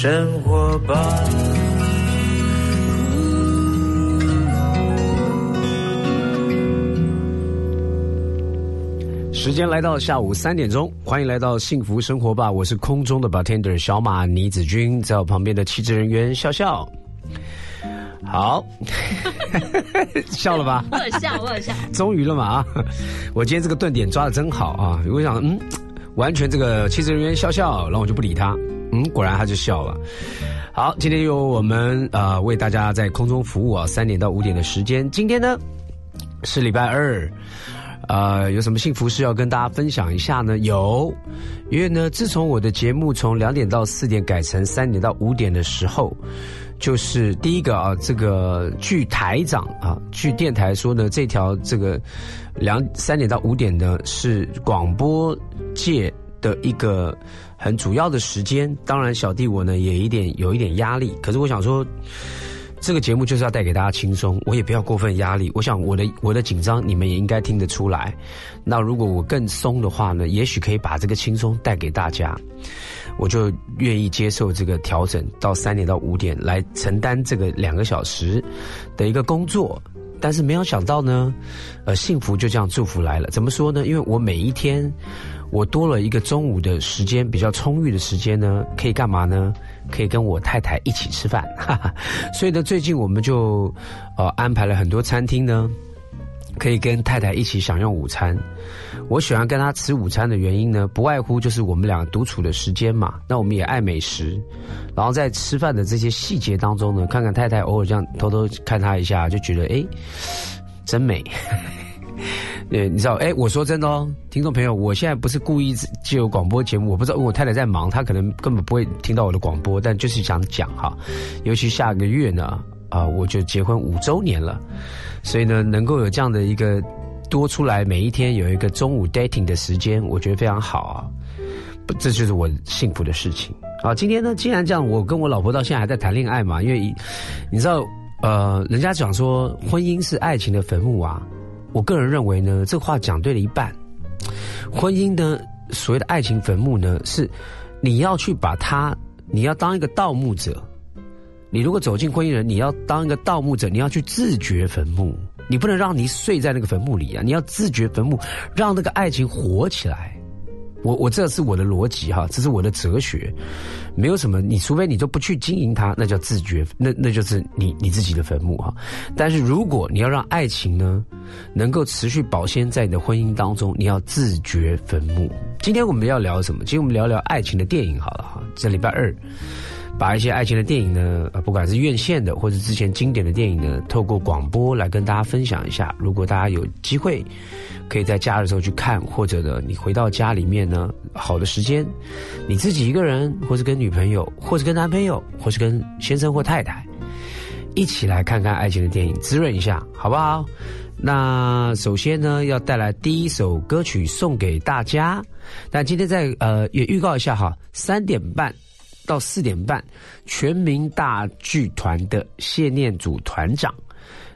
生活吧。时间来到下午三点钟，欢迎来到幸福生活吧！我是空中的 bartender 小马倪子君，在我旁边的气质人员笑笑。好，笑了吧？我有笑，我有笑。终于了嘛啊！我今天这个断点抓的真好啊！我想，嗯，完全这个气质人员笑笑，然后我就不理他。嗯，果然他就笑了。好，今天由我们啊为大家在空中服务啊，三点到五点的时间。今天呢是礼拜二。呃，有什么幸福事要跟大家分享一下呢？有，因为呢，自从我的节目从两点到四点改成三点到五点的时候，就是第一个啊，这个据台长啊，据电台说呢，这条这个两三点到五点呢是广播界的一个很主要的时间。当然，小弟我呢也一点有一点压力，可是我想说。这个节目就是要带给大家轻松，我也不要过分压力。我想我的我的紧张，你们也应该听得出来。那如果我更松的话呢，也许可以把这个轻松带给大家，我就愿意接受这个调整到三点到五点来承担这个两个小时的一个工作。但是没有想到呢，呃，幸福就这样祝福来了。怎么说呢？因为我每一天我多了一个中午的时间，比较充裕的时间呢，可以干嘛呢？可以跟我太太一起吃饭，哈哈，所以呢，最近我们就呃安排了很多餐厅呢，可以跟太太一起享用午餐。我喜欢跟她吃午餐的原因呢，不外乎就是我们俩独处的时间嘛。那我们也爱美食，然后在吃饭的这些细节当中呢，看看太太偶尔这样偷偷看她一下，就觉得哎，真美。对，你知道，哎，我说真的哦，听众朋友，我现在不是故意借由广播节目，我不知道，我太太在忙，她可能根本不会听到我的广播，但就是想讲哈，尤其下个月呢，啊，我就结婚五周年了，所以呢，能够有这样的一个多出来，每一天有一个中午 dating 的时间，我觉得非常好啊，这就是我幸福的事情啊。今天呢，既然这样，我跟我老婆到现在还在谈恋爱嘛，因为你知道，呃，人家讲说婚姻是爱情的坟墓啊。我个人认为呢，这话讲对了一半。婚姻的所谓的爱情坟墓呢，是你要去把它，你要当一个盗墓者。你如果走进婚姻人，你要当一个盗墓者，你要去自掘坟墓，你不能让你睡在那个坟墓里啊！你要自掘坟墓，让那个爱情活起来。我我这是我的逻辑哈，这是我的哲学，没有什么，你除非你都不去经营它，那叫自觉，那那就是你你自己的坟墓哈。但是如果你要让爱情呢，能够持续保鲜在你的婚姻当中，你要自掘坟墓。今天我们要聊什么？今天我们聊聊爱情的电影好了哈。这礼拜二。把一些爱情的电影呢，不管是院线的或者之前经典的电影呢，透过广播来跟大家分享一下。如果大家有机会，可以在家的时候去看，或者呢，你回到家里面呢，好的时间，你自己一个人，或是跟女朋友，或是跟男朋友，或是跟先生或太太，一起来看看爱情的电影，滋润一下，好不好？那首先呢，要带来第一首歌曲送给大家。但今天在呃，也预告一下哈，三点半。到四点半，全民大剧团的谢念祖团长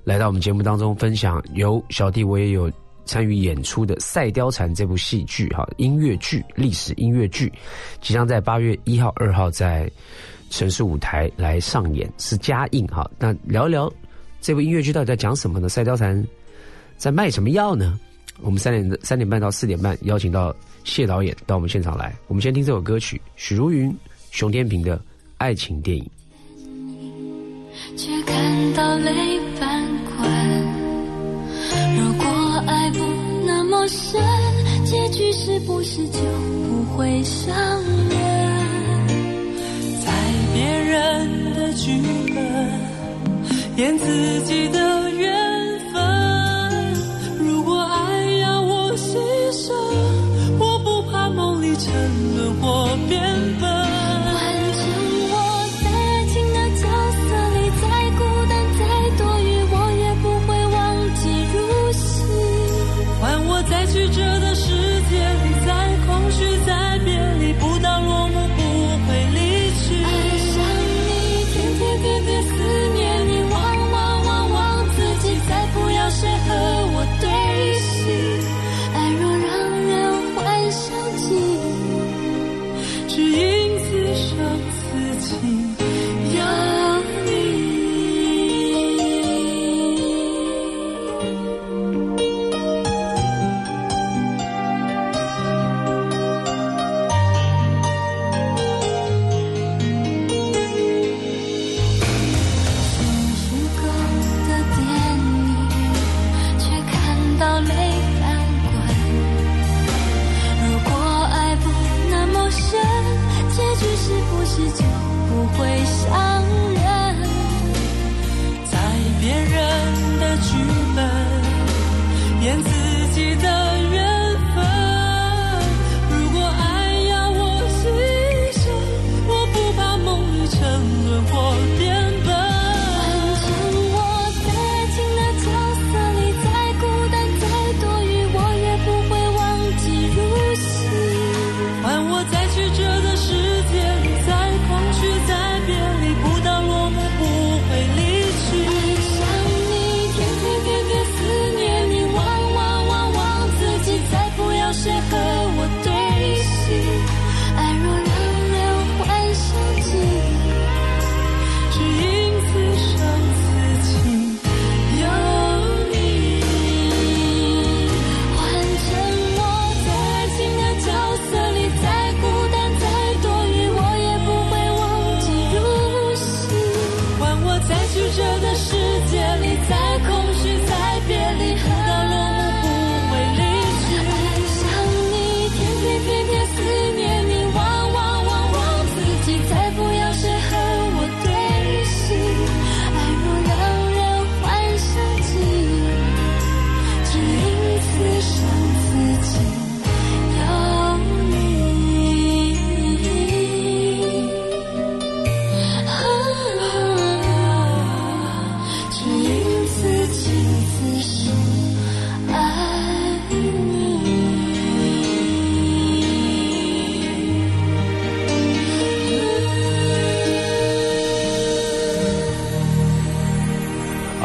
来到我们节目当中，分享由小弟我也有参与演出的《赛貂蝉》这部戏剧哈音乐剧历史音乐剧，即将在八月一号、二号在城市舞台来上演，是加映哈。那聊一聊这部音乐剧到底在讲什么呢？《赛貂蝉》在卖什么药呢？我们三点三点半到四点半邀请到谢导演到我们现场来，我们先听这首歌曲，许茹芸。熊天平的爱情电影，却看到泪翻滚。如果爱不那么深，结局是不是就不会伤人？在别人的剧本，演自己的缘分。如果爱要我牺牲，我不怕梦里沉沦或变笨。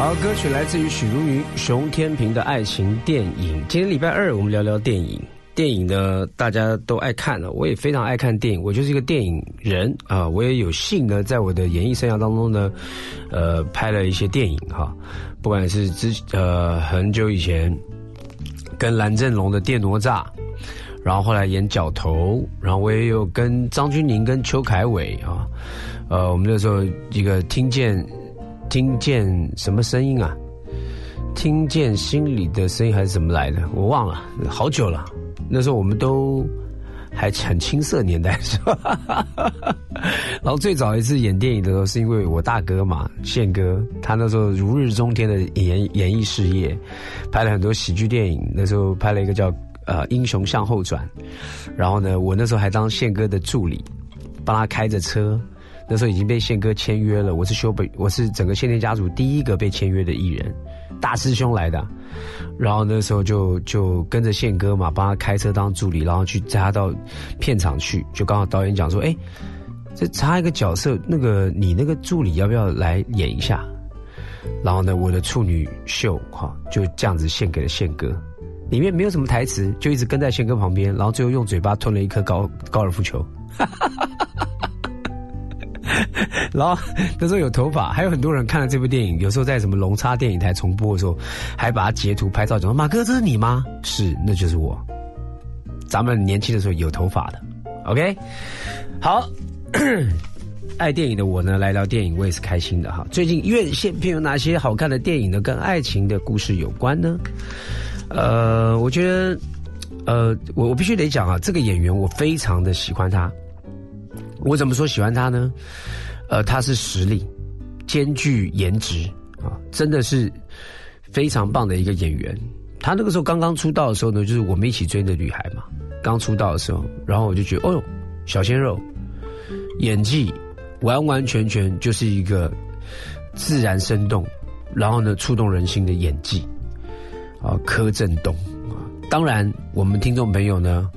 好，歌曲来自于许茹芸、熊天平的爱情电影。今天礼拜二，我们聊聊电影。电影呢，大家都爱看了，我也非常爱看电影。我就是一个电影人啊，我也有幸呢，在我的演艺生涯当中呢，呃，拍了一些电影哈。不管是之呃很久以前跟蓝正龙的《电哪吒》，然后后来演《角头》，然后我也有跟张钧甯、跟邱凯伟啊，呃，我们那时候一个听见听见什么声音啊？听见心里的声音还是怎么来的？我忘了，好久了。那时候我们都还很青涩年代 是吧？然后最早一次演电影的时候，是因为我大哥嘛，宪哥，他那时候如日中天的演演艺事业，拍了很多喜剧电影。那时候拍了一个叫呃《英雄向后转》，然后呢，我那时候还当宪哥的助理，帮他开着车。那时候已经被宪哥签约了，我是修北，我是整个宪天家族第一个被签约的艺人，大师兄来的。然后那时候就就跟着宪哥嘛，帮他开车当助理，然后去载他到片场去。就刚好导演讲说：“哎，这差一个角色，那个你那个助理要不要来演一下？”然后呢，我的处女秀哈就这样子献给了宪哥，里面没有什么台词，就一直跟在宪哥旁边，然后最后用嘴巴吞了一颗高高尔夫球。然后那时候有头发，还有很多人看了这部电影，有时候在什么龙叉电影台重播的时候，还把它截图拍照，讲说：“马哥，这是你吗？”是，那就是我。咱们年轻的时候有头发的，OK。好，爱电影的我呢，来聊电影，我也是开心的哈。最近院线片有哪些好看的电影呢？跟爱情的故事有关呢？呃，我觉得，呃，我我必须得讲啊，这个演员我非常的喜欢他。我怎么说喜欢他呢？呃，他是实力兼具颜值啊，真的是非常棒的一个演员。他那个时候刚刚出道的时候呢，就是我们一起追的女孩嘛，刚出道的时候，然后我就觉得，哦呦，小鲜肉，演技完完全全就是一个自然生动，然后呢触动人心的演技啊，柯震东啊，当然我们听众朋友呢。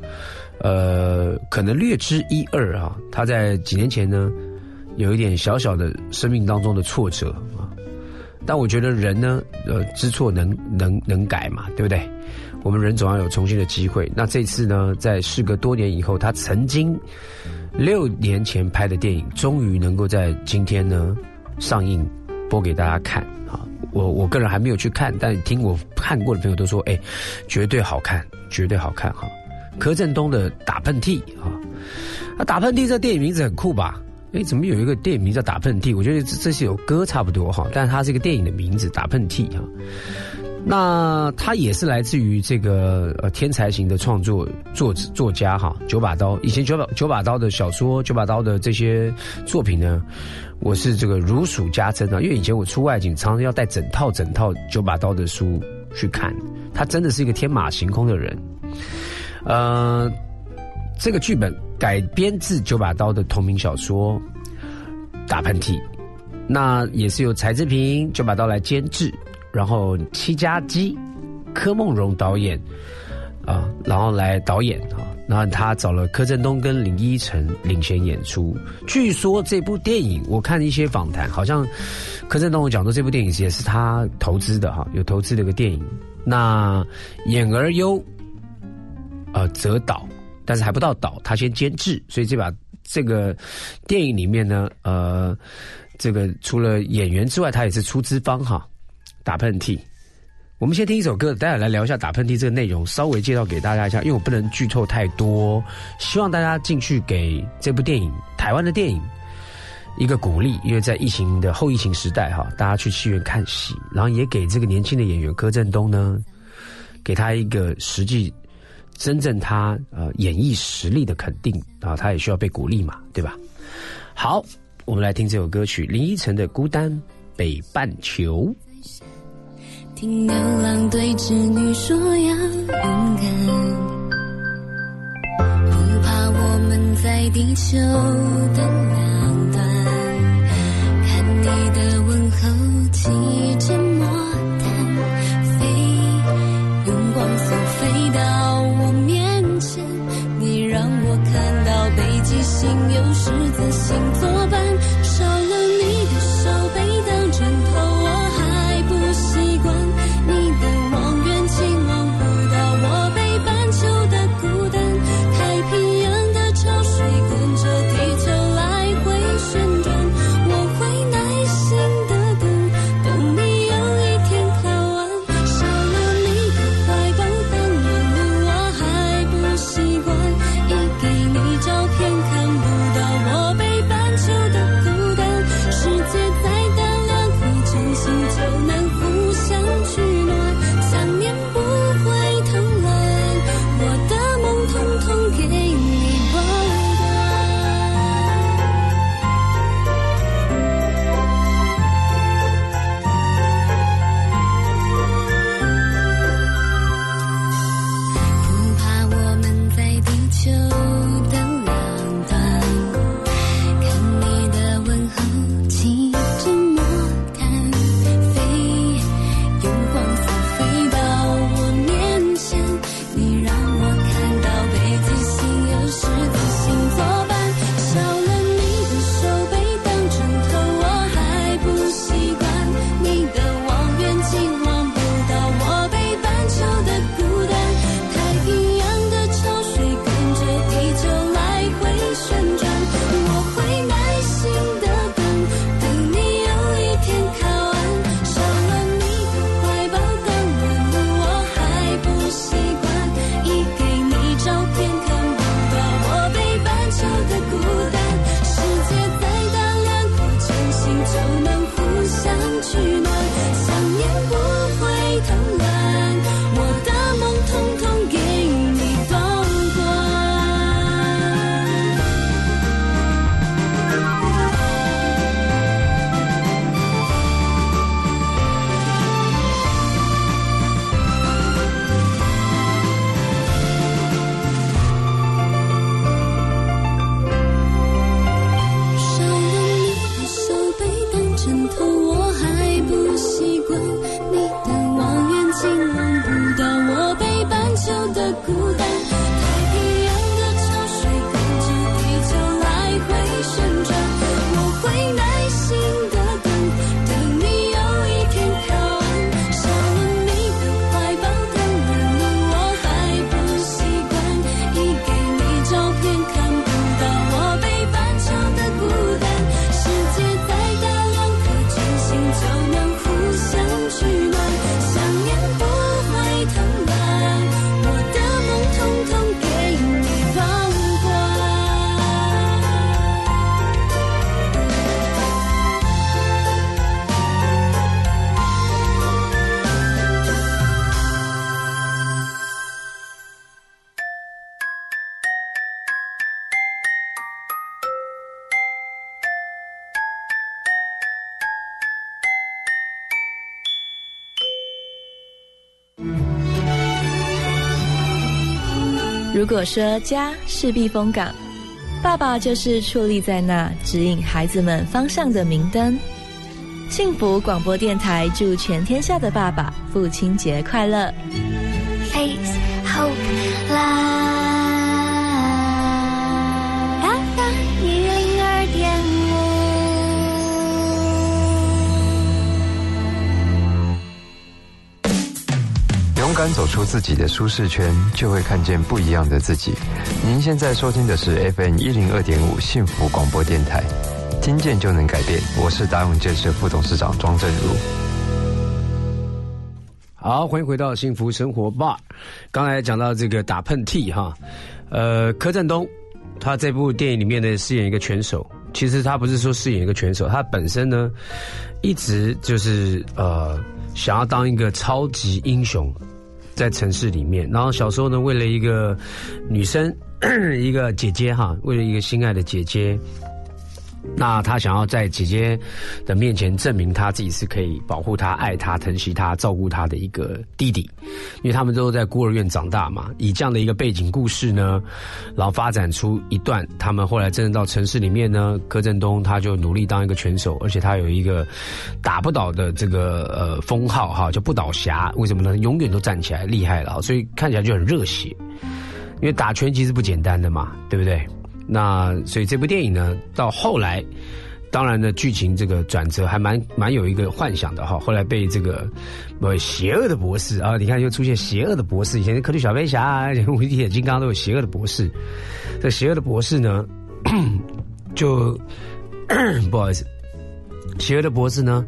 呃，可能略知一二啊。他在几年前呢，有一点小小的生命当中的挫折啊。但我觉得人呢，呃，知错能能能改嘛，对不对？我们人总要有重新的机会。那这次呢，在事隔多年以后，他曾经六年前拍的电影，终于能够在今天呢上映播给大家看啊。我我个人还没有去看，但听我看过的朋友都说，哎，绝对好看，绝对好看哈。柯震东的打喷嚏啊，啊打喷嚏这电影名字很酷吧？哎，怎么有一个电影名叫打喷嚏？我觉得这这是有歌差不多哈，但是它是一个电影的名字，打喷嚏哈。那他也是来自于这个呃天才型的创作作作家哈，九把刀以前九把九把刀的小说，九把刀的这些作品呢，我是这个如数家珍啊，因为以前我出外景，常常要带整套整套九把刀的书去看，他真的是一个天马行空的人。呃，这个剧本改编自九把刀的同名小说《打喷嚏》，那也是由柴智屏九把刀来监制，然后七家基柯梦荣导演啊，然后来导演啊，然后他找了柯震东跟林依晨领衔演出。据说这部电影，我看一些访谈，好像柯震东讲说这部电影也是他投资的哈，有投资的一个电影。那演而优。呃，则导，但是还不到导，他先监制，所以这把这个电影里面呢，呃，这个除了演员之外，他也是出资方哈。打喷嚏，我们先听一首歌，待会来聊一下打喷嚏这个内容，稍微介绍给大家一下，因为我不能剧透太多，希望大家进去给这部电影台湾的电影一个鼓励，因为在疫情的后疫情时代哈，大家去戏院看戏，然后也给这个年轻的演员柯震东呢，给他一个实际。真正他呃演绎实力的肯定啊，他也需要被鼓励嘛，对吧？好，我们来听这首歌曲林依晨的《孤单北半球》。听牛郎对织女说要勇敢，不怕我们在地球的两端，看你的问候骑着难道北极星有狮子星作伴果说家是避风港，爸爸就是矗立在那指引孩子们方向的明灯。幸福广播电台祝全天下的爸爸父亲节快乐。Face hope love。敢走出自己的舒适圈，就会看见不一样的自己。您现在收听的是 FM 一零二点五幸福广播电台，听见就能改变。我是达永建设副董事长庄正如。好，欢迎回到幸福生活吧。刚才讲到这个打喷嚏哈，呃，柯震东他这部电影里面呢饰演一个拳手，其实他不是说饰演一个拳手，他本身呢一直就是呃想要当一个超级英雄，在城市里面。然后小时候呢，为了一个女生，一个姐姐哈，为了一个心爱的姐姐。那他想要在姐姐的面前证明他自己是可以保护她、爱她、疼惜她、照顾她的一个弟弟，因为他们都在孤儿院长大嘛。以这样的一个背景故事呢，然后发展出一段他们后来真的到城市里面呢，柯震东他就努力当一个拳手，而且他有一个打不倒的这个呃封号哈，叫不倒侠。为什么呢？永远都站起来，厉害了，所以看起来就很热血。因为打拳其实不简单的嘛，对不对？那所以这部电影呢，到后来，当然呢，剧情这个转折还蛮蛮有一个幻想的哈。后来被这个呃邪恶的博士啊，你看又出现邪恶的博士，以前科特小飞侠、无敌铁金刚都有邪恶的博士。这邪恶的博士呢，就不好意思，邪恶的博士呢，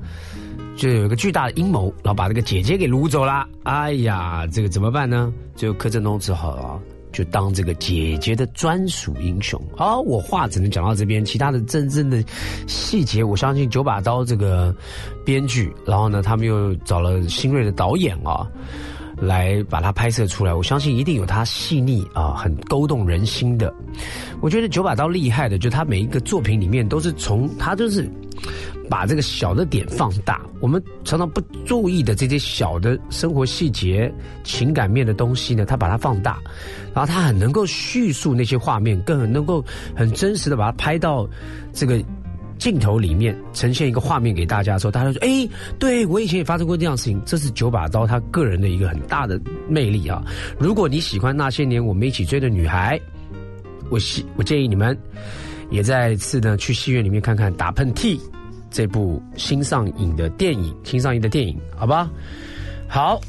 就有一个巨大的阴谋，然后把这个姐姐给掳走了。哎呀，这个怎么办呢？就柯震东只好啊。就当这个姐姐的专属英雄啊！我话只能讲到这边，其他的真正的细节，我相信九把刀这个编剧，然后呢，他们又找了新锐的导演啊，来把它拍摄出来。我相信一定有它细腻啊，很勾动人心的。我觉得九把刀厉害的，就他每一个作品里面都是从他就是。把这个小的点放大，我们常常不注意的这些小的生活细节、情感面的东西呢，他把它放大，然后他很能够叙述那些画面，更很能够很真实的把它拍到这个镜头里面，呈现一个画面给大家的时候，大家说：“哎，对我以前也发生过这样的事情。”这是九把刀他个人的一个很大的魅力啊！如果你喜欢那些年我们一起追的女孩，我希我建议你们也再次呢去戏院里面看看打喷嚏。这部新上映的电影，新上映的电影，好吧？好，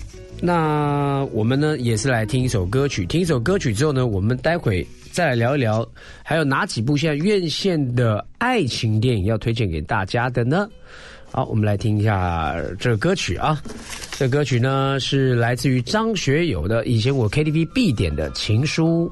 那我们呢也是来听一首歌曲，听一首歌曲之后呢，我们待会再来聊一聊，还有哪几部现在院线的爱情电影要推荐给大家的呢？好，我们来听一下这个歌曲啊，这歌曲呢是来自于张学友的，以前我 KTV 必点的情书。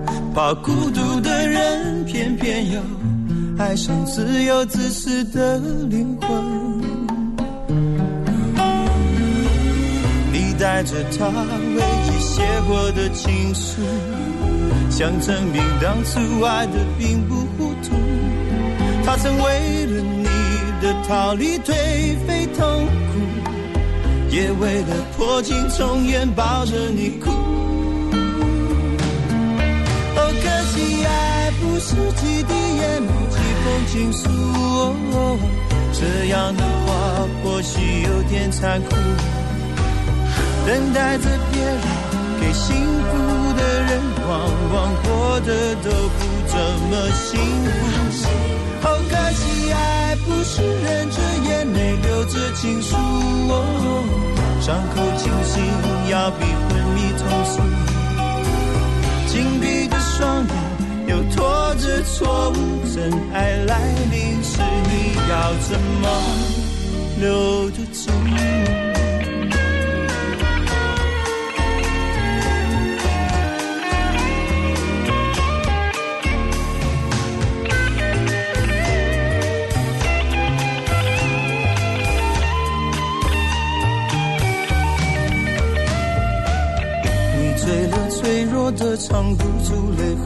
怕孤独的人，偏偏又爱上自由自私的灵魂。你带着他唯一写过的情书，想证明当初爱的并不糊涂。他曾为了你的逃离颓废痛苦，也为了破镜重圆抱着你哭。是几滴眼泪，几封情书。这样的话或许有点残酷。等待着别人给幸福的人，往往过得都不怎么幸福。好可惜，爱不是忍着眼泪，流着情书。哦伤口清醒，要比昏迷痛楚。紧闭的双眼。又拖着错误，真爱来临时，你要怎么留得住？你醉了，脆弱的藏不住泪痕，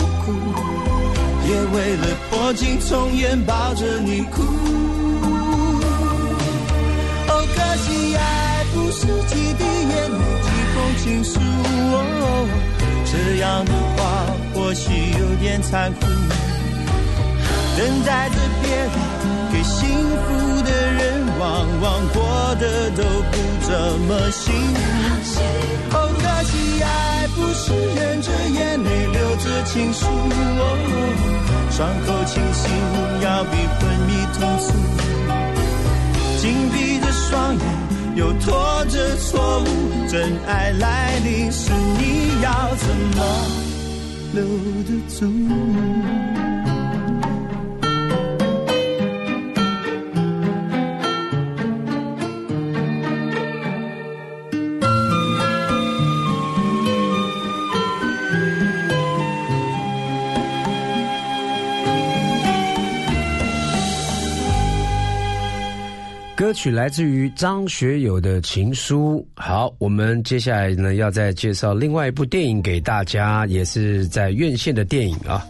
也为了破镜重圆抱着你哭。哦，可惜爱不是几滴眼泪几封情书，哦这样的话或许有点残酷。等待着别人给幸福的人，往往过得都不怎么幸福。哦，可惜爱。不是忍着眼泪流着情书，哦伤口清醒要比昏迷痛楚。紧闭着双眼，又拖着错误，真爱来临时，你要怎么留得住？歌曲来自于张学友的情书。好，我们接下来呢要再介绍另外一部电影给大家，也是在院线的电影啊。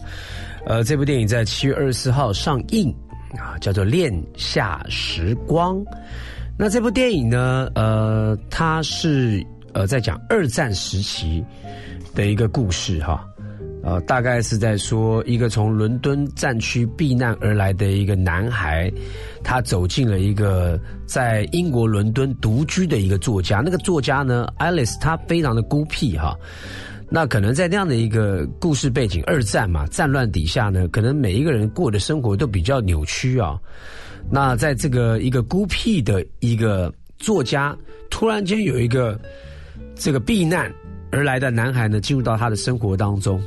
呃，这部电影在七月二十四号上映啊，叫做《恋夏时光》。那这部电影呢，呃，它是呃在讲二战时期的一个故事哈。呃，大概是在说一个从伦敦战区避难而来的一个男孩，他走进了一个在英国伦敦独居的一个作家。那个作家呢，Alice，他非常的孤僻哈。那可能在那样的一个故事背景，二战嘛，战乱底下呢，可能每一个人过的生活都比较扭曲啊。那在这个一个孤僻的一个作家，突然间有一个这个避难而来的男孩呢，进入到他的生活当中。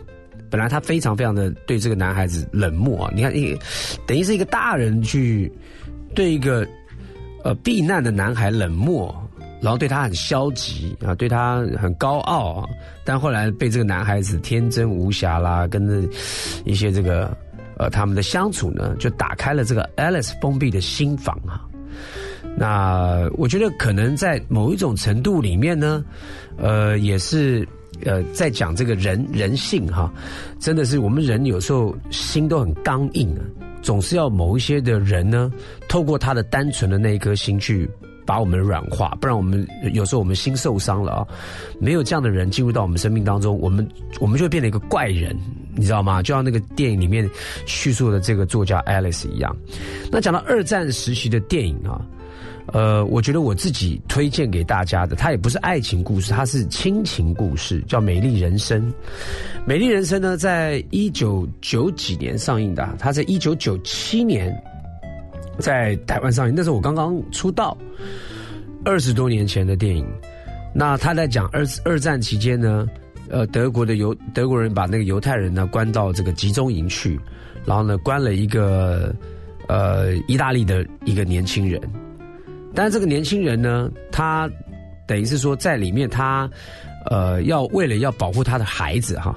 本来他非常非常的对这个男孩子冷漠啊！你看，一等于是一个大人去对一个呃避难的男孩冷漠，然后对他很消极啊，对他很高傲啊。但后来被这个男孩子天真无瑕啦，跟着一些这个呃他们的相处呢，就打开了这个 Alice 封闭的心房啊。那我觉得可能在某一种程度里面呢，呃，也是。呃，在讲这个人人性哈，真的是我们人有时候心都很刚硬啊，总是要某一些的人呢，透过他的单纯的那一颗心去把我们软化，不然我们有时候我们心受伤了啊，没有这样的人进入到我们生命当中，我们我们就会变成一个怪人，你知道吗？就像那个电影里面叙述的这个作家 Alice 一样。那讲到二战时期的电影啊。呃，我觉得我自己推荐给大家的，它也不是爱情故事，它是亲情故事，叫《美丽人生》。《美丽人生》呢，在一九九几年上映的，它在一九九七年在台湾上映，那是我刚刚出道，二十多年前的电影。那他在讲二二战期间呢，呃，德国的犹德国人把那个犹太人呢关到这个集中营去，然后呢关了一个呃意大利的一个年轻人。但是这个年轻人呢，他等于是说在里面，他呃要为了要保护他的孩子哈，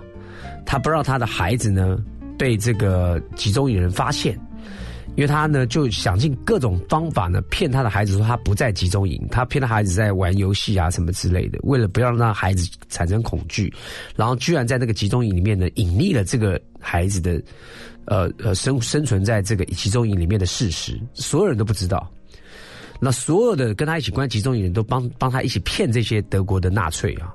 他不让他的孩子呢被这个集中营人发现，因为他呢就想尽各种方法呢骗他的孩子说他不在集中营，他骗他孩子在玩游戏啊什么之类的，为了不要让他孩子产生恐惧，然后居然在那个集中营里面呢隐匿了这个孩子的呃呃生生存在这个集中营里面的事实，所有人都不知道。那所有的跟他一起关集中营人都帮帮他一起骗这些德国的纳粹啊，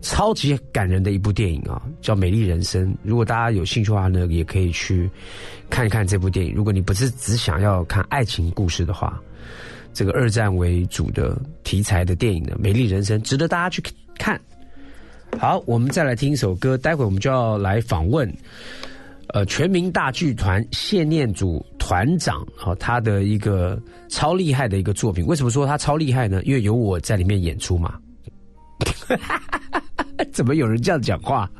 超级感人的一部电影啊，叫《美丽人生》。如果大家有兴趣的话呢，也可以去看一看这部电影。如果你不是只想要看爱情故事的话，这个二战为主的题材的电影呢，《美丽人生》值得大家去看。好，我们再来听一首歌，待会我们就要来访问。呃，全民大剧团谢念祖团长，好，他的一个超厉害的一个作品。为什么说他超厉害呢？因为有我在里面演出嘛。怎么有人这样讲话？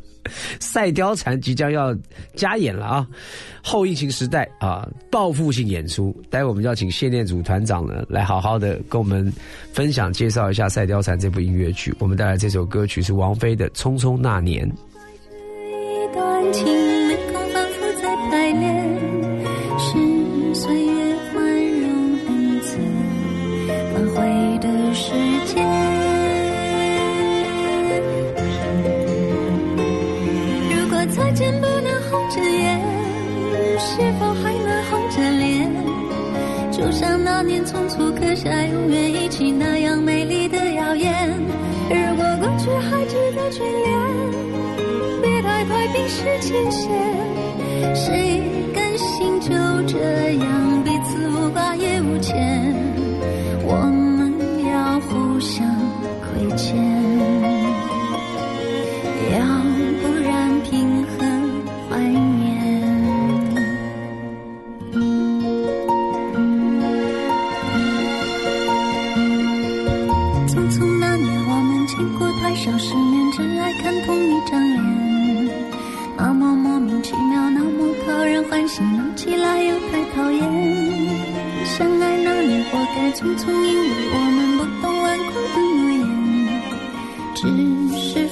赛貂蝉即将要加演了啊！后疫情时代啊，报复性演出。待会我们要请谢念祖团长呢，来好好的跟我们分享介绍一下《赛貂蝉》这部音乐剧。我们带来这首歌曲是王菲的《匆匆那年》。是岁月宽容恩赐反悔的时间。如果再见不能红着眼，是否还能红着脸？就像那年匆促刻下永远一起那样美丽的谣言。如果过去还值得眷恋，爱冰释前嫌。谁甘心就这样彼此无挂也无牵？我们要互相亏欠，醒起来又太讨厌，相爱那年活该匆匆，因为我们不懂顽固的诺言，只是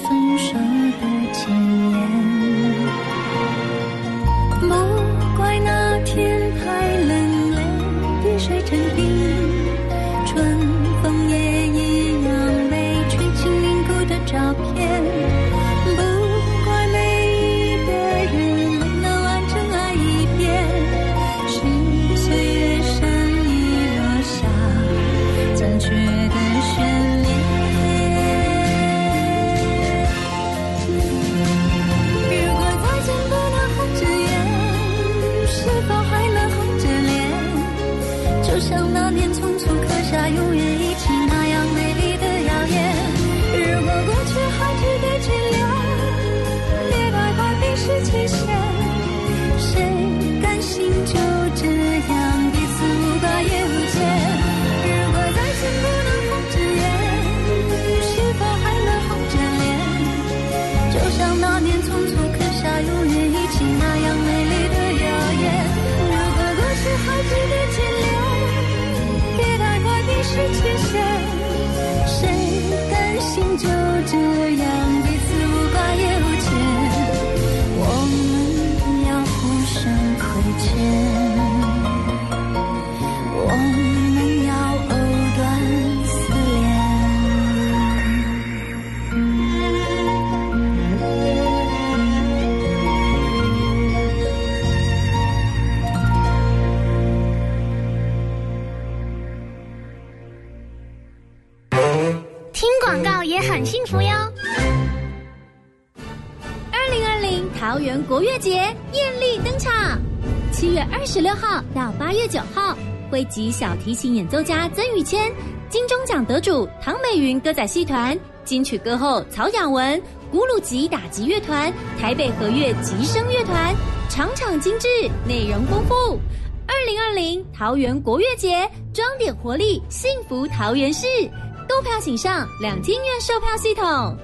七月二十六号到八月九号，汇集小提琴演奏家曾宇谦、金钟奖得主唐美云歌仔戏团、金曲歌后曹雅文、古鲁吉打击乐团、台北和乐吉声乐团，场场精致，内容丰富。二零二零桃园国乐节，装点活力，幸福桃园市。购票请上两厅院售票系统。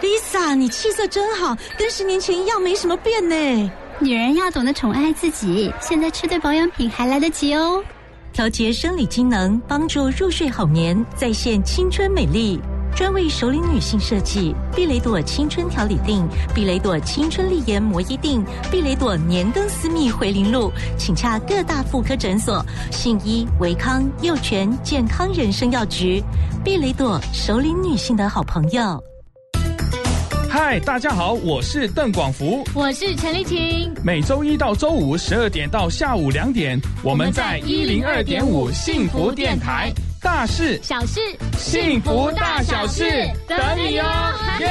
Lisa，你气色真好，跟十年前一样，没什么变呢。女人要懂得宠爱自己，现在吃对保养品还来得及哦。调节生理机能，帮助入睡好眠，再现青春美丽。专为熟龄女性设计，碧雷朵青春调理定，碧雷朵青春丽颜摩衣定，碧雷朵年灯私密回零露，请洽各大妇科诊所、信医、维康、幼泉健康人生药局。碧雷朵，熟龄女性的好朋友。嗨，大家好，我是邓广福，我是陈丽琴。每周一到周五十二点到下午两点，我们在一零二点五幸福电台。大事、小事、幸福大小事，等你哦！耶！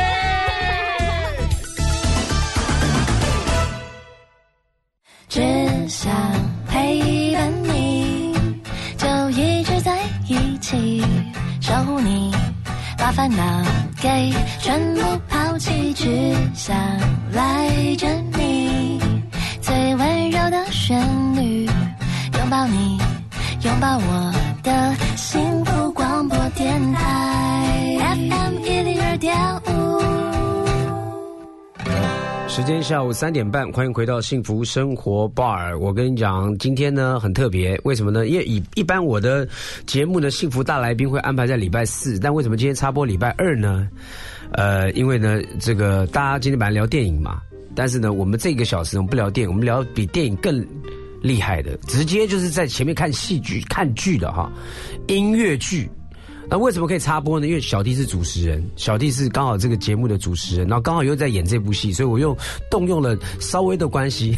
只想陪伴你，就一直在一起，守护你，把烦恼给全部抛弃，只想赖着你，最温柔的旋律，拥抱你，拥抱我的幸福广播电台，FM 一零二点五。时间下午三点半，欢迎回到幸福生活 bar。我跟你讲，今天呢很特别，为什么呢？因为一一般我的节目呢，幸福大来宾会安排在礼拜四，但为什么今天插播礼拜二呢？呃，因为呢，这个大家今天本来聊电影嘛，但是呢，我们这个小时我们不聊电影，我们聊比电影更厉害的，直接就是在前面看戏剧、看剧的哈，音乐剧。那为什么可以插播呢？因为小弟是主持人，小弟是刚好这个节目的主持人，然后刚好又在演这部戏，所以我又动用了稍微的关系，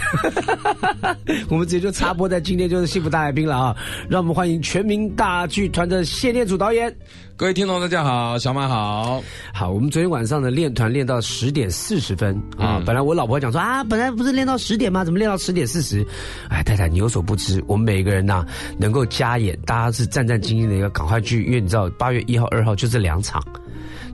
我们直接就插播在今天就是幸福大来宾了啊！让我们欢迎全民大剧团的谢念祖导演。各位听众，大家好，小马好。好，我们昨天晚上的练团练到十点四十分啊。本来我老婆讲说啊，本来不是练到十点吗？怎么练到十点四十？哎，太太，你有所不知，我们每个人呐能够加演，大家是战战兢兢的一个赶快去，因为你知道八月一号、二号就这两场，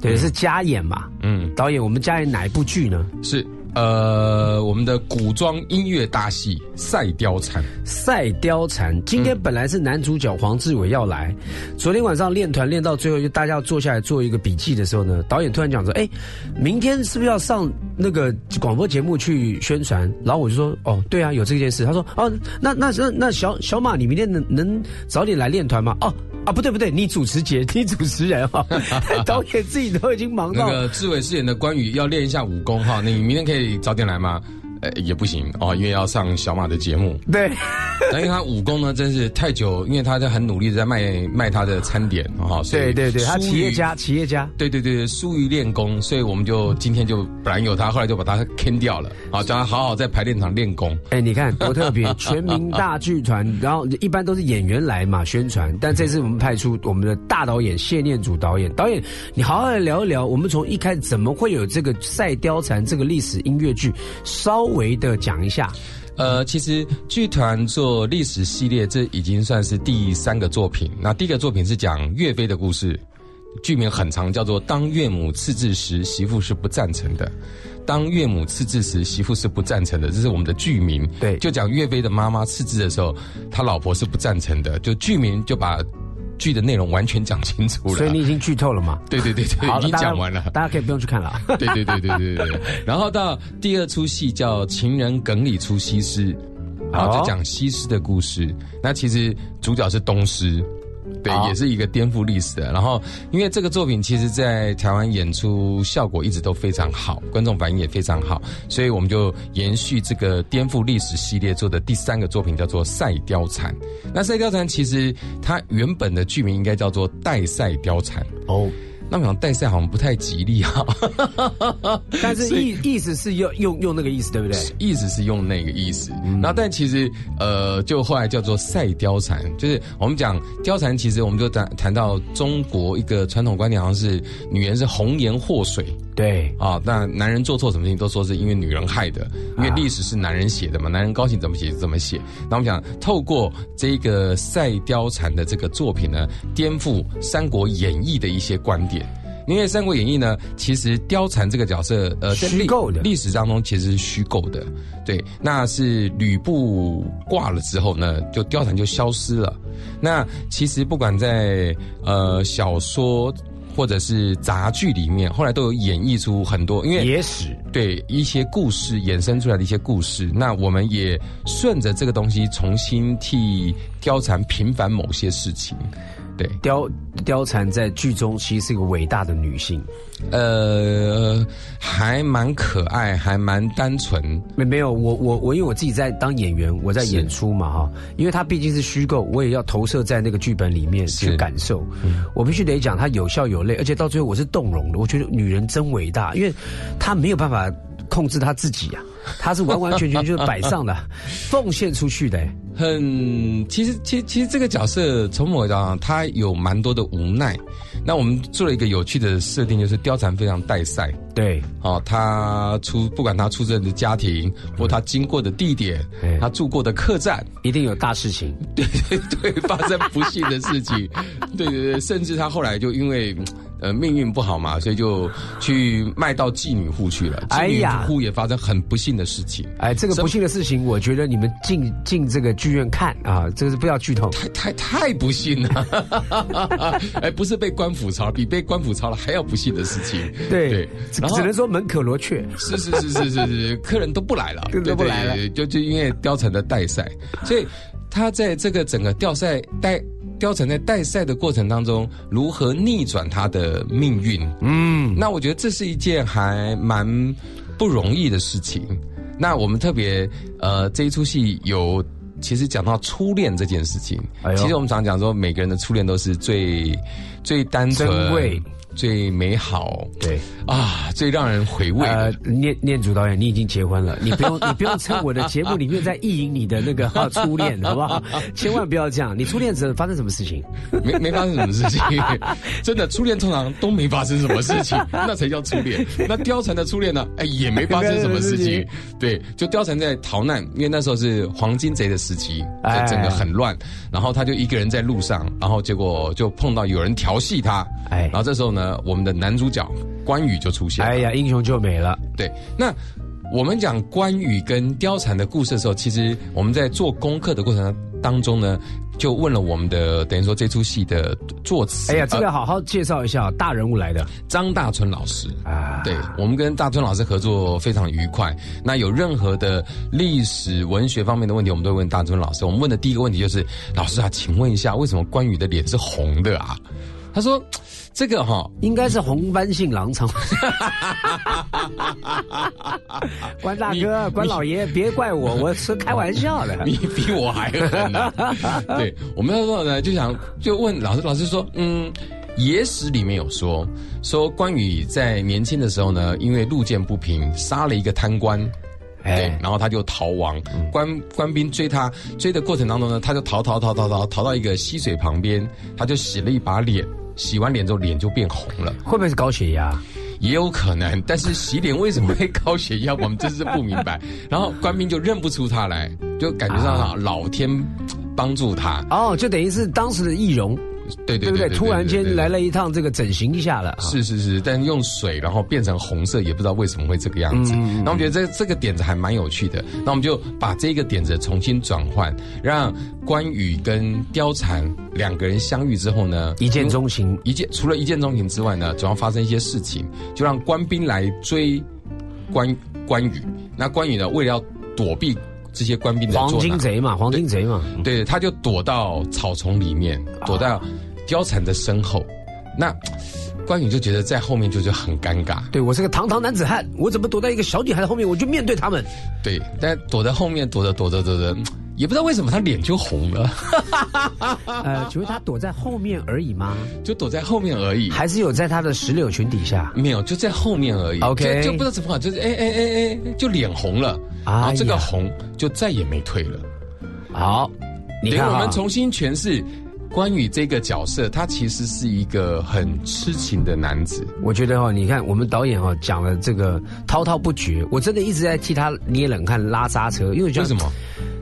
对，是加演嘛。嗯，导演，我们加演哪一部剧呢？是。呃，我们的古装音乐大戏《赛貂蝉》。赛貂蝉，今天本来是男主角黄志伟要来，昨天晚上练团练到最后，就大家要坐下来做一个笔记的时候呢，导演突然讲说：“哎，明天是不是要上那个广播节目去宣传？”然后我就说：“哦，对啊，有这件事。”他说：“哦，那那那那小小马，你明天能能早点来练团吗？”哦。啊，不对不对，你主持节，你主持人哈，导演自己都已经忙到。那个志伟饰演的关羽要练一下武功哈，你明天可以早点来吗？呃，也不行哦，因为要上小马的节目。对，因为他武功呢，真是太久，因为他在很努力的在卖卖他的餐点哈。对对对，他企业家，企业家。对对对，疏于练功，所以我们就今天就本来有他，后来就把他坑掉了。好，叫他好好在排练场练功。哎，你看 多特别，全民大剧团，然后一般都是演员来嘛宣传，但这次我们派出我们的大导演谢念祖导演。导演，你好好的聊一聊，我们从一开始怎么会有这个《赛貂蝉》这个历史音乐剧，稍微的讲一下。呃，其实剧团做历史系列，这已经算是第三个作品。那第一个作品是讲岳飞的故事，剧名很长，叫做《当岳母刺字时，媳妇是不赞成的》。当岳母刺字时，媳妇是不赞成的，这是我们的剧名。对，就讲岳飞的妈妈刺字的时候，他老婆是不赞成的。就剧名就把。剧的内容完全讲清楚了，所以你已经剧透了嘛？对对对对，已经讲完了，大家可以不用去看了。对对对对对对。然后到第二出戏叫《情人梗里出西施》，然后就讲西施的故事。那其实主角是东施。对，也是一个颠覆历史的。然后，因为这个作品其实，在台湾演出效果一直都非常好，观众反应也非常好，所以我们就延续这个颠覆历史系列做的第三个作品，叫做《赛貂蝉》。那《赛貂蝉》其实它原本的剧名应该叫做《代赛貂蝉》哦。那么讲代赛好像不太吉利哈，但是意意思是用用用那个意思对不对？意思是用那个意思，然后但其实呃，就后来叫做赛貂蝉，就是我们讲貂蝉，其实我们就谈谈到中国一个传统观念，好像是女人是红颜祸水。对啊，那男人做错什么事情都说是因为女人害的，因为历史是男人写的嘛，男人高兴怎么写就怎么写。那我们想透过这个赛貂蝉的这个作品呢，颠覆《三国演义》的一些观点。因为《三国演义》呢，其实貂蝉这个角色呃，虚构的历史当中其实是虚构的。对，那是吕布挂了之后呢，就貂蝉就消失了。那其实不管在呃小说。或者是杂剧里面，后来都有演绎出很多，因为野史。对一些故事衍生出来的一些故事，那我们也顺着这个东西重新替貂蝉平反某些事情。对，貂貂蝉在剧中其实是一个伟大的女性，呃，还蛮可爱，还蛮单纯。没没有，我我我，因为我自己在当演员，我在演出嘛哈，因为它毕竟是虚构，我也要投射在那个剧本里面去感受。我必须得讲，她有笑有泪，而且到最后我是动容的。我觉得女人真伟大，因为她没有办法控制他自己啊。他是完完全全 就是摆上的，奉献出去的。很，其实，其实，其实这个角色从某角度上，他有蛮多的无奈。那我们做了一个有趣的设定，就是貂蝉非常带赛。对，哦，他出不管他出生的家庭，或他经过的地点，他住过的客栈，一定有大事情。对对对，发生不幸的事情。对对对，甚至他后来就因为。呃，命运不好嘛，所以就去卖到妓女户去了。妓女户也发生很不幸的事情。哎，这个不幸的事情，我觉得你们进进这个剧院看啊，这个是不要剧透。太太太不幸了。哎，不是被官府抄，比被官府抄了还要不幸的事情。对，只能说门可罗雀。是是是是是是，客人都不来了，都不来了，就就因为貂蝉的代赛，所以他在这个整个吊赛代。貂蝉在代赛的过程当中，如何逆转他的命运？嗯，那我觉得这是一件还蛮不容易的事情。那我们特别呃，这一出戏有其实讲到初恋这件事情。其实我们常讲说，每个人的初恋都是最最单纯。最美好，对啊，最让人回味。呃，念念祖导演，你已经结婚了，你不用 你不用趁我的节目里面在意淫你的那个初恋，好不好？千万不要这样。你初恋时发生什么事情？没没发生什么事情，真的初恋通常都没发生什么事情，那才叫初恋。那貂蝉的初恋呢？哎，也没发生什么事情。对，就貂蝉在逃难，因为那时候是黄金贼的时期，整个很乱，然后他就一个人在路上，然后结果就碰到有人调戏他，哎，然后这时候呢。呃，我们的男主角关羽就出现。哎呀，英雄救美了。对，那我们讲关羽跟貂蝉的故事的时候，其实我们在做功课的过程当中呢，就问了我们的等于说这出戏的作词。哎呀，这个好好介绍一下，大人物来的张大春老师啊。对，我们跟大春老师合作非常愉快。那有任何的历史文学方面的问题，我们都问大春老师。我们问的第一个问题就是，老师啊，请问一下，为什么关羽的脸是红的啊？他说。这个哈应该是红斑性狼疮。关大哥，关老爷，别怪我，我是开玩笑的。你比我还狠。对，我们要说呢，就想就问老师，老师说，嗯，野史里面有说，说关羽在年轻的时候呢，因为路见不平，杀了一个贪官，哎，然后他就逃亡，官官兵追他，追的过程当中呢，他就逃逃逃逃逃逃到一个溪水旁边，他就洗了一把脸。洗完脸之后脸就变红了，会不会是高血压？也有可能，但是洗脸为什么会高血压？我们真是不明白。然后官兵就认不出他来，就感觉上老天帮助他。哦，就等于是当时的易容。对对对，突然间来了一趟这个整形一下了，是是是，但用水然后变成红色，也不知道为什么会这个样子。那我们觉得这这个点子还蛮有趣的，那我们就把这个点子重新转换，让关羽跟貂蝉两个人相遇之后呢，一见钟情，一见除了一见钟情之外呢，总要发生一些事情，就让官兵来追关关羽。那关羽呢，为了要躲避这些官兵的黄金贼嘛，黄金贼嘛，对，他就躲到草丛里面，躲到。貂蝉的身后，那关羽就觉得在后面就是很尴尬。对我是个堂堂男子汉，我怎么躲在一个小女孩的后面？我就面对他们。对，但躲在后面，躲着躲着躲着，也不知道为什么他脸就红了。呃，请问他躲在后面而已吗？就躲在后面而已，还是有在他的石榴裙底下？没有，就在后面而已。OK，就不知道怎么搞，就是哎哎哎哎，就脸红了，然后这个红就再也没退了。好，你看我们重新诠释。关羽这个角色，他其实是一个很痴情的男子。我觉得哈，你看我们导演哈讲了这个滔滔不绝，我真的一直在替他捏冷汗、拉刹车，因为为什么？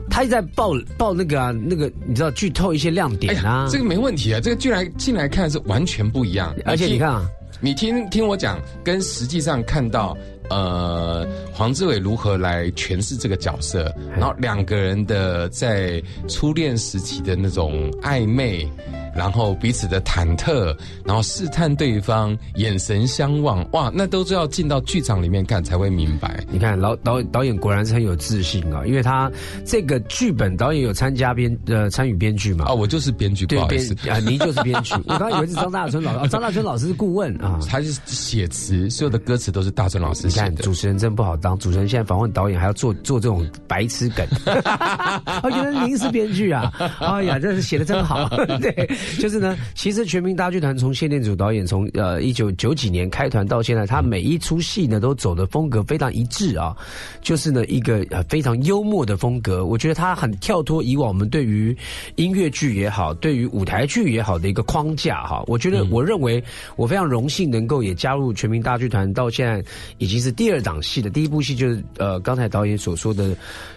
他一直在爆爆那个啊，那个你知道剧透一些亮点啊？这个没问题啊，这个进来进来看是完全不一样。而且你看啊，你听听我讲，跟实际上看到。呃，黄志伟如何来诠释这个角色？然后两个人的在初恋时期的那种暧昧。然后彼此的忐忑，然后试探对方，眼神相望，哇，那都是要进到剧场里面看才会明白。你看，老导导演果然是很有自信啊，因为他这个剧本导演有参加编呃参与编剧嘛。哦，我就是编剧，不好意思啊，您就是编剧。我刚以为是张大春老师，张大春老师是顾问啊，他是写词，所有的歌词都是大春老师写。看主持人真不好当，主持人现在访问导演还要做做这种白痴梗，啊，原来您是编剧啊，哎呀，这是写的真好，对，就是呢，其实全民大剧团从谢念祖导演从呃一九九几年开团到现在，他每一出戏呢都走的风格非常一致啊，就是呢一个呃非常幽默的风格，我觉得他很跳脱以往我们对于音乐剧也好，对于舞台剧也好的一个框架哈，我觉得我认为我非常荣幸能够也加入全民大剧团，到现在已经是第二档戏的第一部戏就是呃刚才导演所说的。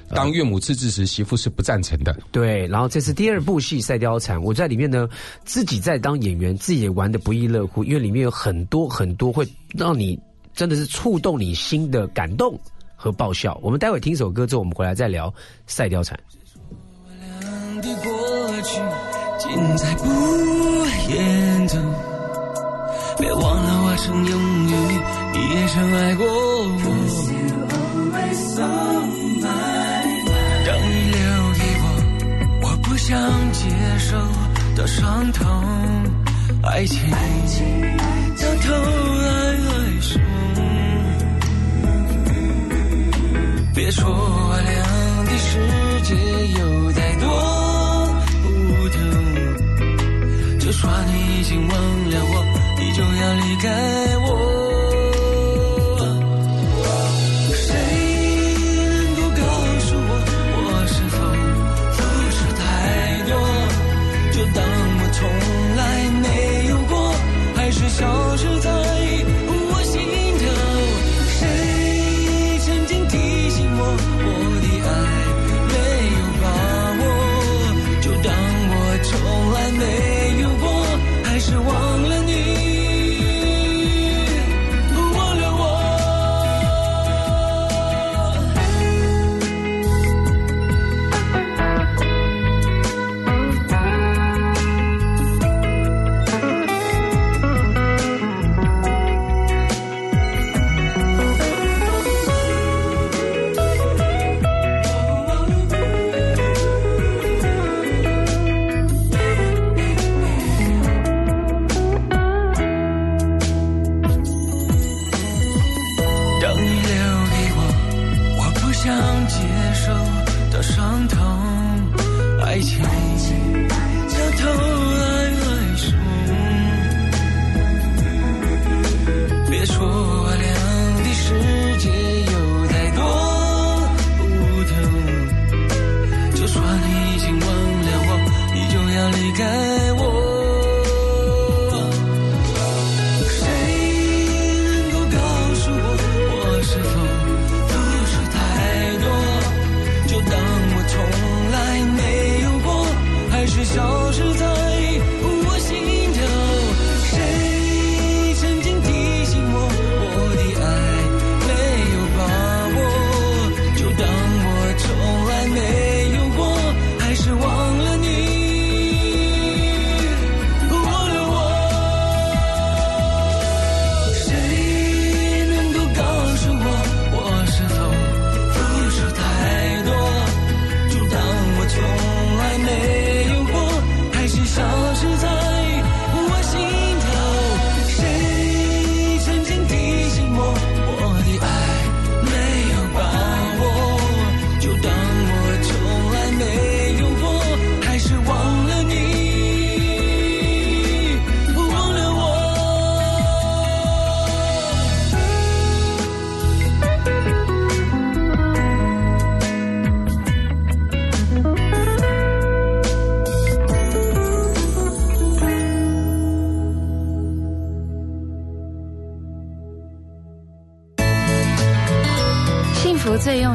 当岳母刺字时，媳妇是不赞成的。对，然后这是第二部戏《赛貂蝉》，我在里面呢，自己在当演员，自己也玩的不亦乐乎，因为里面有很多很多会让你真的是触动你心的感动和爆笑。我们待会听首歌之后，我们回来再聊《赛貂蝉》。别忘了我曾拥有你，也曾爱过我。想接受的伤痛，爱情到头来还是别说我俩的世界有太多不同，就算你已经忘了我，你就要离开我。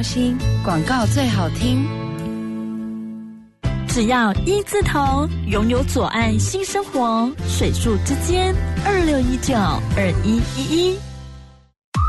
心广告最好听，只要一字头，拥有左岸新生活，水树之间二六一九二一一一。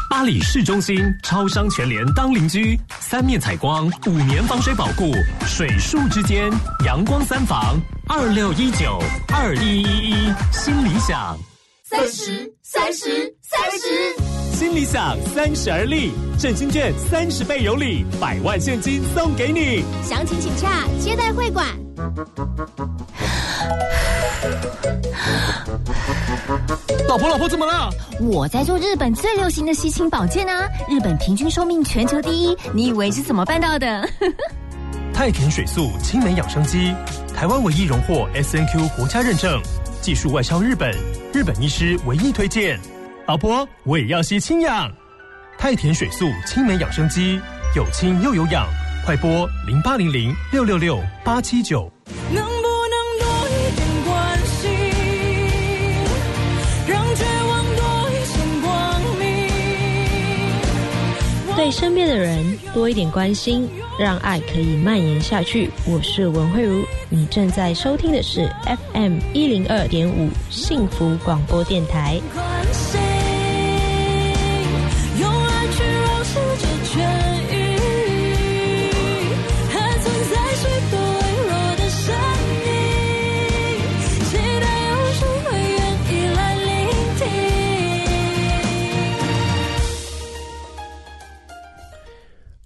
巴黎市中心超商全联当邻居，三面采光，五年防水保固，水树之间阳光三房二六一九二一一一，新理想。三十，三十，三十。新理想三十而立，振兴券三十倍有礼，百万现金送给你。详情请洽接待会馆。老婆，老婆怎么了？我在做日本最流行的吸氢保健啊！日本平均寿命全球第一，你以为是怎么办到的？太田水素青梅养生机，台湾唯一荣获 S N Q 国家认证，技术外销日本，日本医师唯一推荐。老婆，我也要吸氢氧。太田水素青梅养生机，有氢又有氧，快拨零八零零六六六八七九。能不能多一点关心，让绝望多一线光明对身边的人多一点关心，让爱可以蔓延下去。我是文慧茹，你正在收听的是 FM 一零二点五幸福广播电台。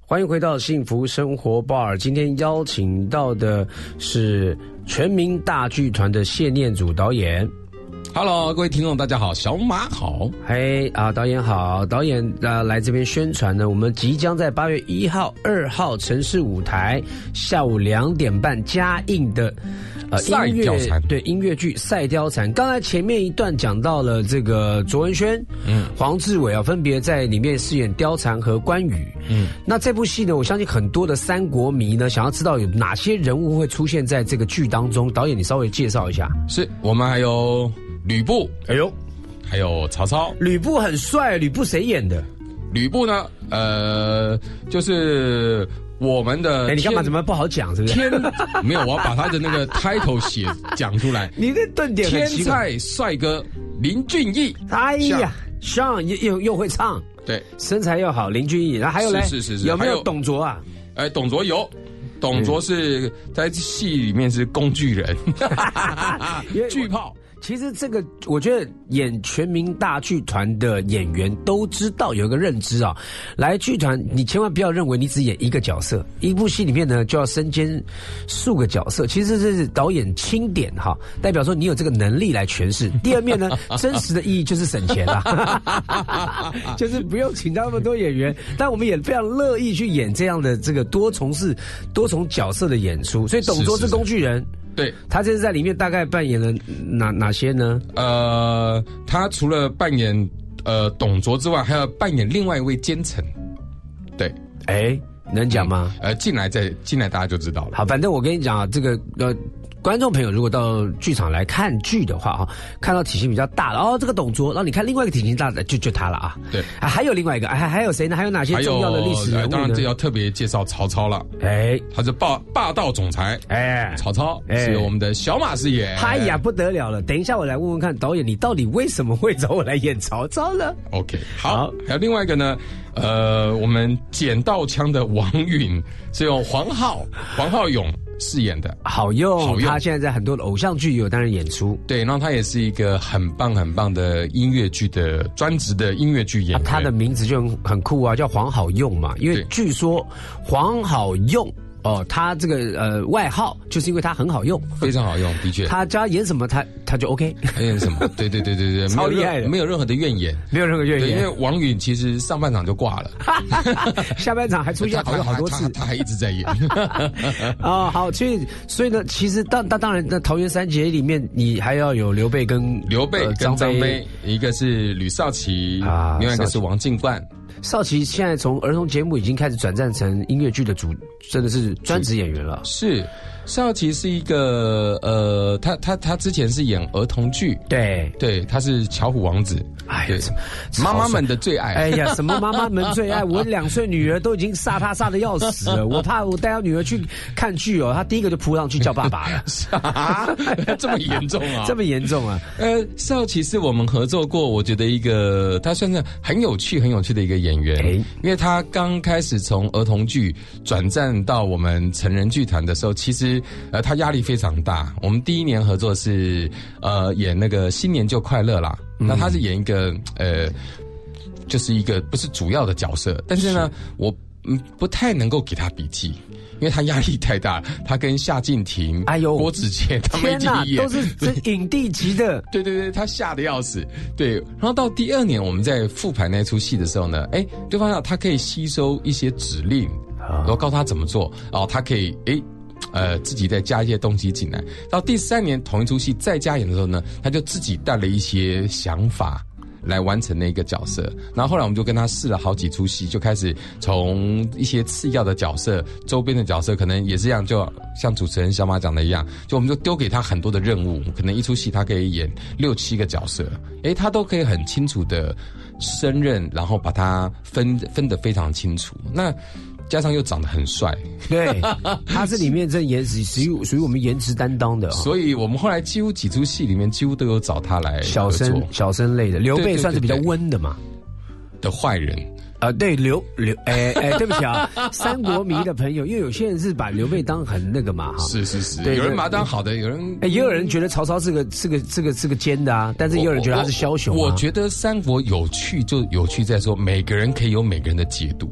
欢迎回到幸福生活 bar。今天邀请到的是全民大剧团的谢念祖导演。Hello，各位听众，大家好，小马好，嘿啊，导演好，导演啊来这边宣传呢。我们即将在八月一号、二号城市舞台下午两点半加映的。呃，音乐对音乐剧《赛貂蝉》，刚才前面一段讲到了这个卓文萱、嗯，黄志伟啊，分别在里面饰演貂蝉和关羽。嗯，那这部戏呢，我相信很多的三国迷呢，想要知道有哪些人物会出现在这个剧当中。导演，你稍微介绍一下。是我们还有吕布，哎呦，还有曹操。吕布很帅，吕布谁演的？吕布呢？呃，就是。我们的哎，你干嘛？怎么不好讲？是不是？天没有，我要把他的那个 title 写讲出来。你的顿点天才帅哥林俊逸。哎呀，上又又又会唱，对，身材又好，林俊逸。然后还有嘞，是是是，有没有董卓啊？哎，董卓有，董卓是在戏里面是工具人，巨炮。其实这个，我觉得演全民大剧团的演员都知道有一个认知啊，来剧团你千万不要认为你只演一个角色，一部戏里面呢就要身兼数个角色。其实这是导演钦点哈，代表说你有这个能力来诠释。第二面呢，真实的意义就是省钱啊，就是不用请那么多演员，但我们也非常乐意去演这样的这个多重事、多重角色的演出。所以董卓是工具人。对他这次在里面大概扮演了哪哪些呢？呃，他除了扮演呃董卓之外，还要扮演另外一位奸臣。对，哎，能讲吗？呃，进来再进来，大家就知道了。好，反正我跟你讲啊，这个呃。观众朋友，如果到剧场来看剧的话，啊，看到体型比较大的哦，这个董卓，然后你看另外一个体型大的，就就他了啊。对，啊，还有另外一个，还还有谁呢？还有哪些重要的历史人物呢？当然这要特别介绍曹操了。哎，他是霸霸道总裁。哎，曹操是由我们的小马饰演。哎呀，不得了了！等一下，我来问问看导演，你到底为什么会找我来演曹操呢？OK，好。还有另外一个呢，呃，我们捡到枪的王允是用黄浩黄浩勇。饰演的好用，他现在在很多的偶像剧有担任演出。对，然后他也是一个很棒很棒的音乐剧的专职的音乐剧演员。他的名字就很很酷啊，叫黄好用嘛，因为据说黄好用。哦，他这个呃外号就是因为他很好用，非常好用，的确。他叫他演什么，他他就 OK。演什么？对对对对对，超厉害的，没有任何的怨言，没有任何怨言。因为王允其实上半场就挂了，下半场还出现 好多好多次，他还一直在演。哦，好，所以所以呢，其实当当当然，那桃园三杰里面，你还要有刘备跟刘备跟张飞，一个是吕少奇啊，另外一个是王进冠。少奇现在从儿童节目已经开始转战成音乐剧的主，真的是专职演员了。是。邵琪是一个呃，他他他之前是演儿童剧，对对，他是巧虎王子，哎呀，妈妈们的最爱，哎呀，什么妈妈们最爱？我两岁女儿都已经杀他杀的要死了，我怕我带我女儿去看剧哦，她第一个就扑上去叫爸爸了，啊，这么严重啊？这么严重啊？呃，邵琪是我们合作过，我觉得一个他算是很有趣很有趣的一个演员，因为他刚开始从儿童剧转战到我们成人剧团的时候，其实。呃，他压力非常大。我们第一年合作是呃演那个新年就快乐啦，那他是演一个呃，就是一个不是主要的角色。但是呢，我嗯，不太能够给他笔记，因为他压力太大。他跟夏静婷、哎呦郭子健他们一起演，都是 这影帝级的。对对对，他吓得要死。对，然后到第二年我们在复盘那出戏的时候呢，哎，就发现他可以吸收一些指令，然后告诉他怎么做，然后他可以哎。呃，自己再加一些东西进来。到第三年同一出戏再加演的时候呢，他就自己带了一些想法来完成那个角色。然后后来我们就跟他试了好几出戏，就开始从一些次要的角色、周边的角色，可能也是这样，就像主持人小马讲的一样，就我们就丢给他很多的任务，可能一出戏他可以演六七个角色，诶，他都可以很清楚的胜任，然后把它分分得非常清楚。那。加上又长得很帅，对，他是里面这颜值属于属于我们颜值担当的，所以我们后来几乎几出戏里面几乎都有找他来小生小生类的。刘备算是比较温的嘛，的坏人。啊，对刘刘哎哎，对不起啊，三国迷的朋友，因为有些人是把刘备当很那个嘛哈，是是是，有人把他当好的，有人哎，也有人觉得曹操是个是个是个是个奸的啊，但是也有人觉得他是枭雄。我觉得三国有趣就有趣在说，每个人可以有每个人的解读。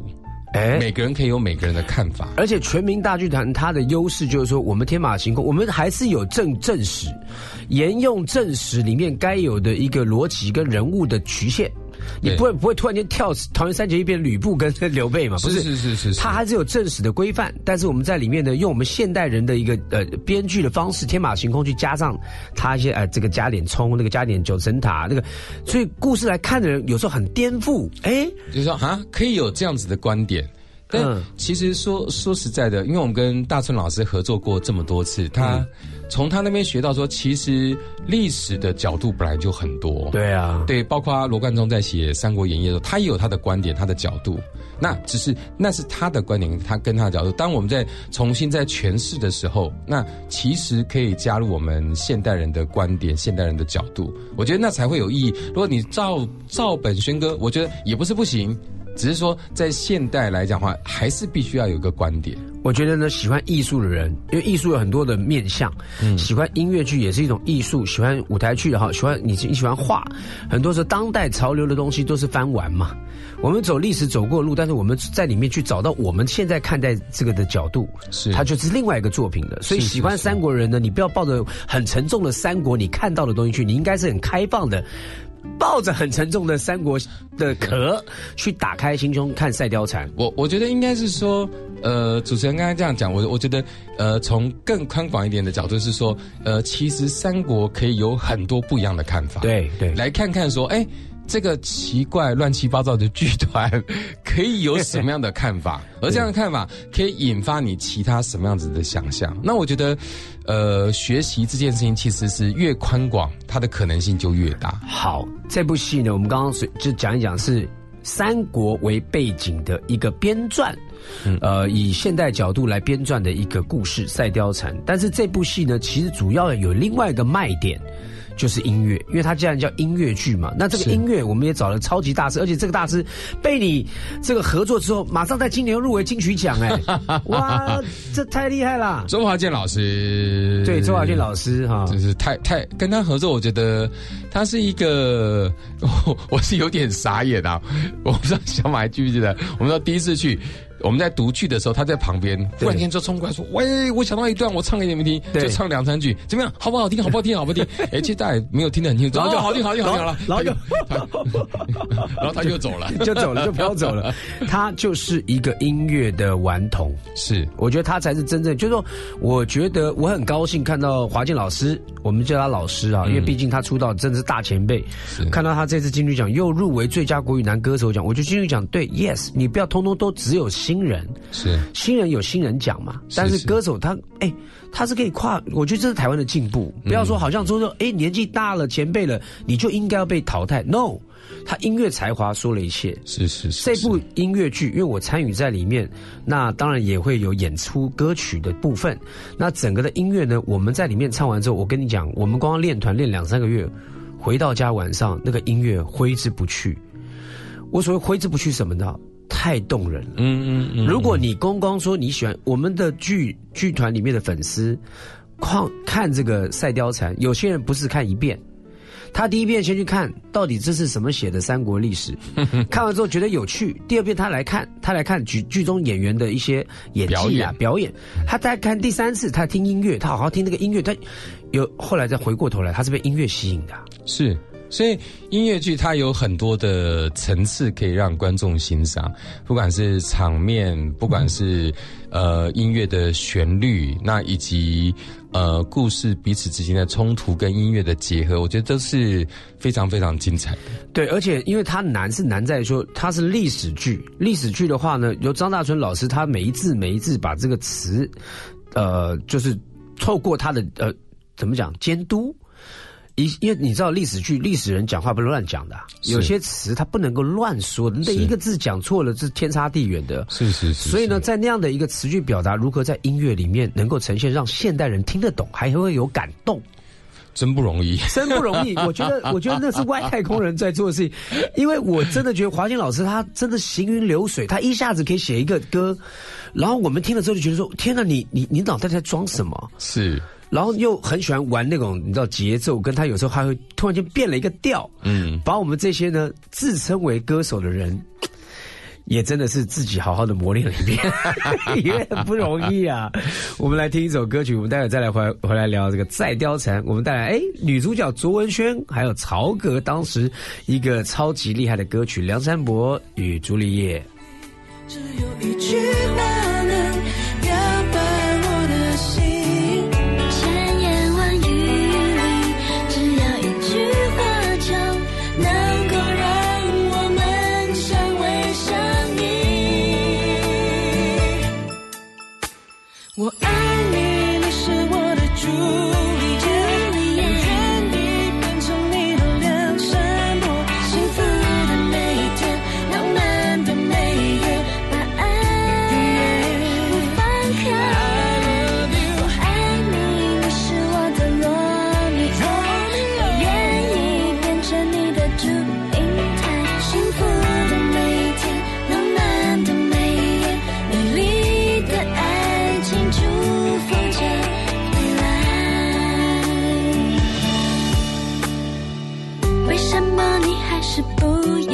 哎，每个人可以有每个人的看法，而且全民大剧团它的优势就是说，我们天马行空，我们还是有正正史，沿用正史里面该有的一个逻辑跟人物的局限。你不会不会突然间跳桃园三结义变吕布跟刘备嘛？不是是是是，他还是有正史的规范，但是我们在里面呢，用我们现代人的一个呃编剧的方式，天马行空去加上他一些呃这个加点葱，那个加点九层塔，那个所以故事来看的人有时候很颠覆，哎，就是说啊，可以有这样子的观点。但其实说说实在的，因为我们跟大春老师合作过这么多次，他从他那边学到说，其实历史的角度本来就很多。对啊，对，包括罗贯中在写《三国演义》的时候，他也有他的观点、他的角度。那只是那是他的观点，他跟他的角度。当我们在重新在诠释的时候，那其实可以加入我们现代人的观点、现代人的角度。我觉得那才会有意义。如果你照照本宣科，我觉得也不是不行。只是说，在现代来讲的话，还是必须要有个观点。我觉得呢，喜欢艺术的人，因为艺术有很多的面向，嗯，喜欢音乐剧也是一种艺术，喜欢舞台剧的哈，喜欢你你喜欢画，很多时候当代潮流的东西都是翻玩嘛。我们走历史走过路，但是我们在里面去找到我们现在看待这个的角度，是它就是另外一个作品的。所以喜欢三国人呢，你不要抱着很沉重的三国你看到的东西去，你应该是很开放的。抱着很沉重的三国的壳去打开心胸看《赛貂蝉》，我我觉得应该是说，呃，主持人刚才这样讲，我我觉得，呃，从更宽广一点的角度是说，呃，其实三国可以有很多不一样的看法，对对，来看看说，哎。这个奇怪、乱七八糟的剧团可以有什么样的看法？而这样的看法可以引发你其他什么样子的想象？那我觉得，呃，学习这件事情其实是越宽广，它的可能性就越大。好，这部戏呢，我们刚刚就讲一讲是三国为背景的一个编撰，呃，以现代角度来编撰的一个故事《赛貂蝉》。但是这部戏呢，其实主要有另外一个卖点。就是音乐，因为它既然叫音乐剧嘛，那这个音乐我们也找了超级大师，而且这个大师被你这个合作之后，马上在今年入围金曲奖，哎，哇，这太厉害了！周华健老师，对，周华健老师哈，就是太太跟他合作，我觉得他是一个，我 我是有点傻眼啊，我不知道小马还记不记得，我们说第一次去。我们在读剧的时候，他在旁边，突然间就冲过来说：“喂，我想到一段，我唱给你们听，就唱两三句，怎么样？好不好听？好不好听？好不好听？” 哎，其实大家没有听得很清楚，然后就好听，好听，好听了，然后就，然后他就走了，就走了，就飘走了。他就是一个音乐的顽童，是，我觉得他才是真正，就是说，我觉得我很高兴看到华健老师，我们叫他老师啊，因为毕竟他出道真的是大前辈，看到他这次金曲奖又入围最佳国语男歌手奖，我觉得金曲奖对，yes，你不要通通都只有新。新人是新人有新人奖嘛？但是歌手他哎，他是可以跨，我觉得这是台湾的进步。不要说好像说说哎，年纪大了前辈了，你就应该要被淘汰。No，他音乐才华说了一切。是是是，这部音乐剧，因为我参与在里面，那当然也会有演出歌曲的部分。那整个的音乐呢，我们在里面唱完之后，我跟你讲，我们光练团练两三个月，回到家晚上那个音乐挥之不去。我所谓挥之不去什么呢？太动人了，嗯嗯嗯。如果你公公说你喜欢我们的剧剧团里面的粉丝，看看这个《赛貂蝉》，有些人不是看一遍，他第一遍先去看到底这是什么写的三国历史，看完之后觉得有趣。第二遍他来看，他来看剧剧中演员的一些演技啊表演。他再看第三次，他听音乐，他好好听那个音乐，他有后来再回过头来，他是被音乐吸引的。是。所以音乐剧它有很多的层次可以让观众欣赏，不管是场面，不管是呃音乐的旋律，那以及呃故事彼此之间的冲突跟音乐的结合，我觉得都是非常非常精彩的。对，而且因为它难是难在说它是历史剧，历史剧的话呢，由张大春老师他每一字每一字把这个词，呃，就是透过他的呃怎么讲监督。因因为你知道历史剧，历史人讲话不是乱讲的，有些词他不能够乱说，那一个字讲错了是天差地远的。是是是。所以呢，在那样的一个词句表达，如何在音乐里面能够呈现，让现代人听得懂，还会有感动，真不容易，真不容易。我觉得，我觉得那是外太空人在做的事情，因为我真的觉得华金老师他真的行云流水，他一下子可以写一个歌，然后我们听了之后就觉得说：天哪，你你你脑袋在装什么？是。然后又很喜欢玩那种，你知道节奏，跟他有时候还会突然间变了一个调，嗯，把我们这些呢自称为歌手的人，也真的是自己好好的磨练了一遍，也很不容易啊。我们来听一首歌曲，我们待会再来回回来聊这个再貂蝉。我们带来哎，女主角卓文萱还有曹格当时一个超级厉害的歌曲《梁山伯与朱丽叶》。只有一句我爱是不。